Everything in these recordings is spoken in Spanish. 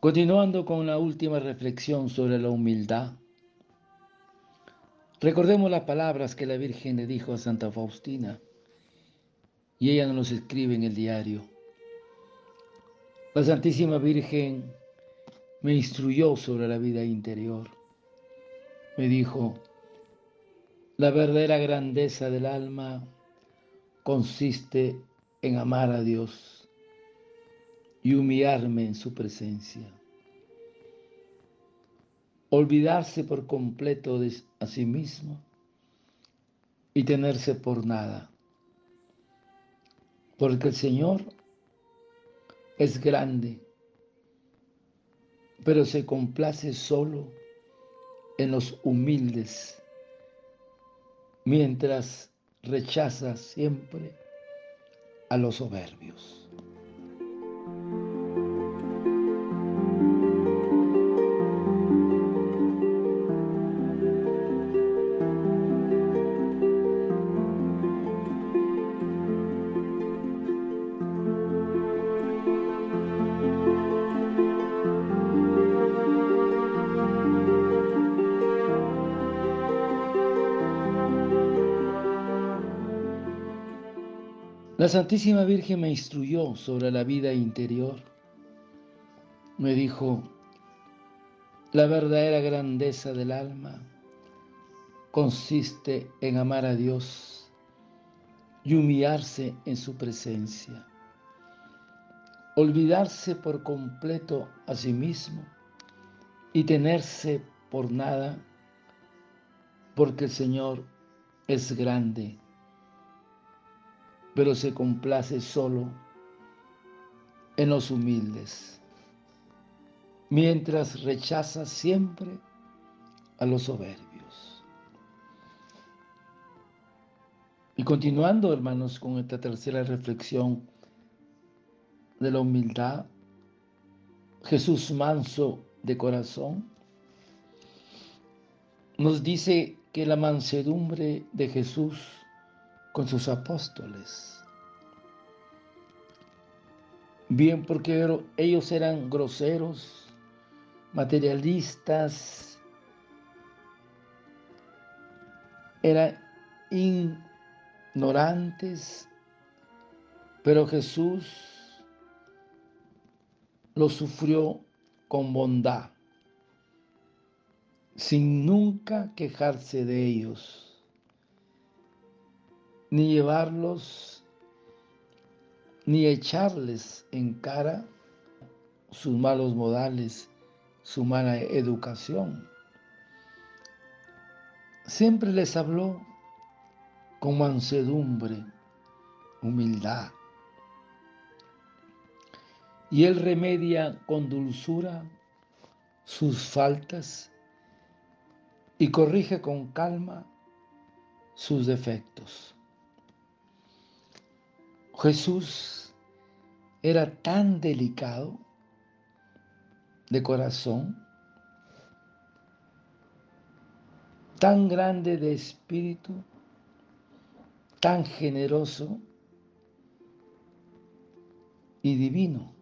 Continuando con la última reflexión sobre la humildad, recordemos las palabras que la Virgen le dijo a Santa Faustina y ella nos los escribe en el diario. La Santísima Virgen me instruyó sobre la vida interior. Me dijo, la verdadera grandeza del alma consiste en amar a Dios y humillarme en su presencia. Olvidarse por completo de a sí mismo y tenerse por nada. Porque el Señor es grande, pero se complace solo en los humildes, mientras rechaza siempre a los soberbios. La Santísima Virgen me instruyó sobre la vida interior. Me dijo, la verdadera grandeza del alma consiste en amar a Dios y humillarse en su presencia. Olvidarse por completo a sí mismo y tenerse por nada, porque el Señor es grande pero se complace solo en los humildes, mientras rechaza siempre a los soberbios. Y continuando, hermanos, con esta tercera reflexión de la humildad, Jesús manso de corazón, nos dice que la mansedumbre de Jesús con sus apóstoles. Bien, porque ellos eran groseros, materialistas, eran ignorantes, pero Jesús lo sufrió con bondad, sin nunca quejarse de ellos ni llevarlos, ni echarles en cara sus malos modales, su mala educación. Siempre les habló con mansedumbre, humildad. Y él remedia con dulzura sus faltas y corrige con calma sus defectos. Jesús era tan delicado de corazón, tan grande de espíritu, tan generoso y divino.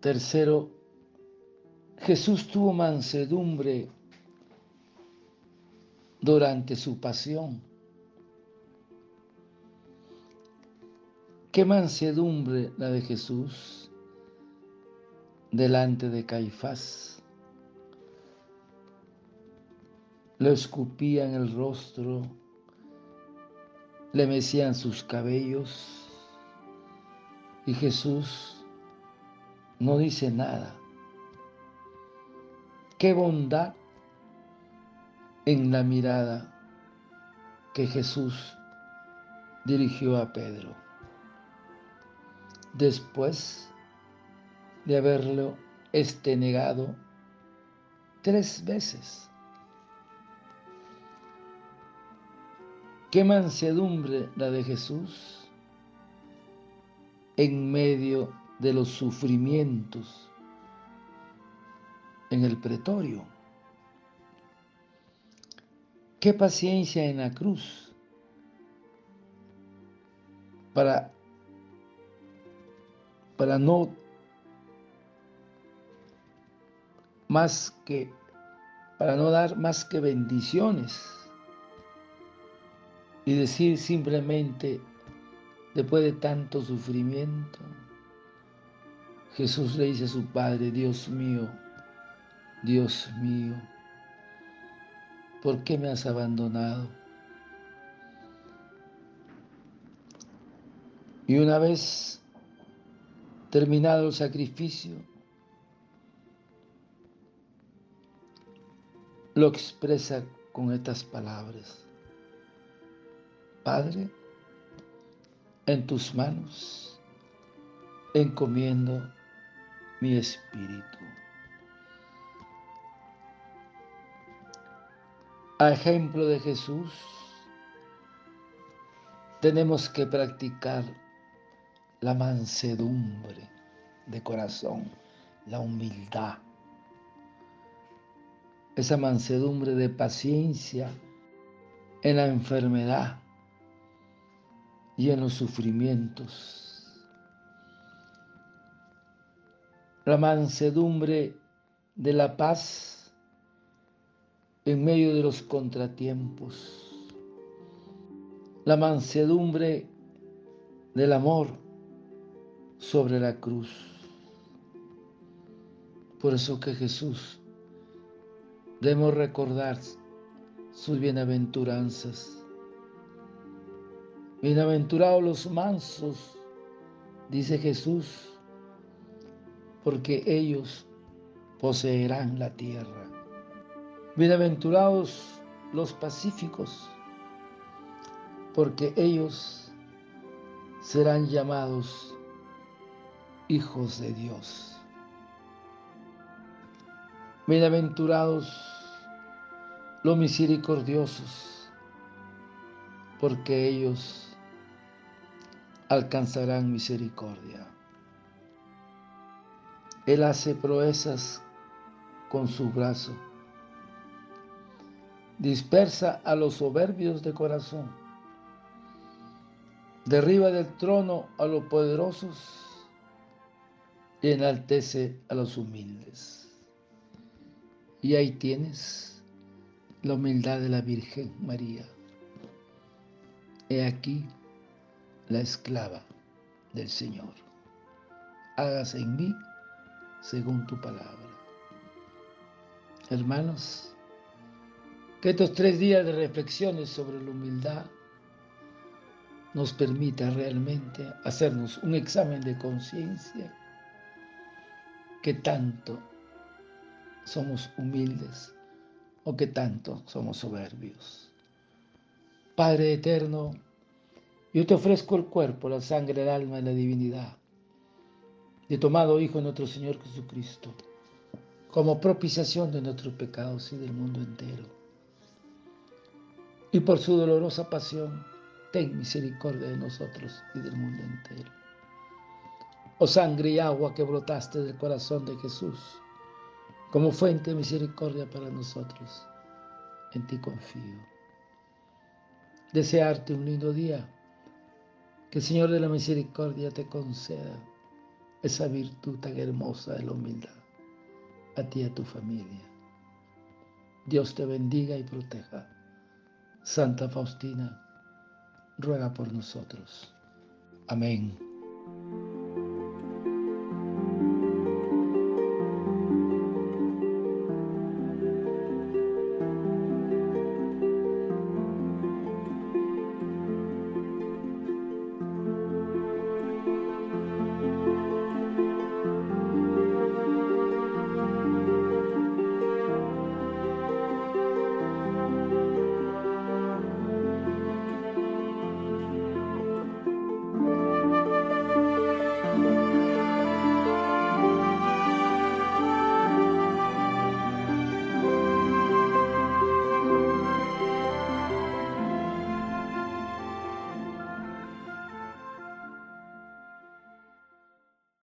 Tercero, Jesús tuvo mansedumbre durante su pasión. Qué mansedumbre la de Jesús delante de Caifás. Lo escupían el rostro, le mecían sus cabellos y Jesús no dice nada. Qué bondad en la mirada que Jesús dirigió a Pedro después de haberlo este negado tres veces. Qué mansedumbre la de Jesús en medio de los sufrimientos en el pretorio. Qué paciencia en la cruz para para no más que para no dar más que bendiciones y decir simplemente después de tanto sufrimiento Jesús le dice a su padre Dios mío Dios mío ¿por qué me has abandonado? Y una vez terminado el sacrificio, lo expresa con estas palabras. Padre, en tus manos encomiendo mi espíritu. A ejemplo de Jesús, tenemos que practicar la mansedumbre de corazón, la humildad, esa mansedumbre de paciencia en la enfermedad y en los sufrimientos. La mansedumbre de la paz en medio de los contratiempos. La mansedumbre del amor sobre la cruz. Por eso que Jesús debemos recordar sus bienaventuranzas. Bienaventurados los mansos, dice Jesús, porque ellos poseerán la tierra. Bienaventurados los pacíficos, porque ellos serán llamados hijos de Dios. Bienaventurados los misericordiosos, porque ellos alcanzarán misericordia. Él hace proezas con su brazo. Dispersa a los soberbios de corazón. Derriba del trono a los poderosos y enaltece a los humildes. Y ahí tienes la humildad de la Virgen María. He aquí la esclava del Señor. Hágase en mí según tu palabra. Hermanos, que estos tres días de reflexiones sobre la humildad nos permita realmente hacernos un examen de conciencia que tanto somos humildes o que tanto somos soberbios. Padre eterno, yo te ofrezco el cuerpo, la sangre, el alma y la divinidad de tomado Hijo nuestro Señor Jesucristo, como propiciación de nuestros pecados y del mundo entero. Y por su dolorosa pasión, ten misericordia de nosotros y del mundo entero oh sangre y agua que brotaste del corazón de Jesús, como fuente de misericordia para nosotros. En ti confío. Desearte un lindo día, que el Señor de la Misericordia te conceda esa virtud tan hermosa de la humildad, a ti y a tu familia. Dios te bendiga y proteja. Santa Faustina, ruega por nosotros. Amén.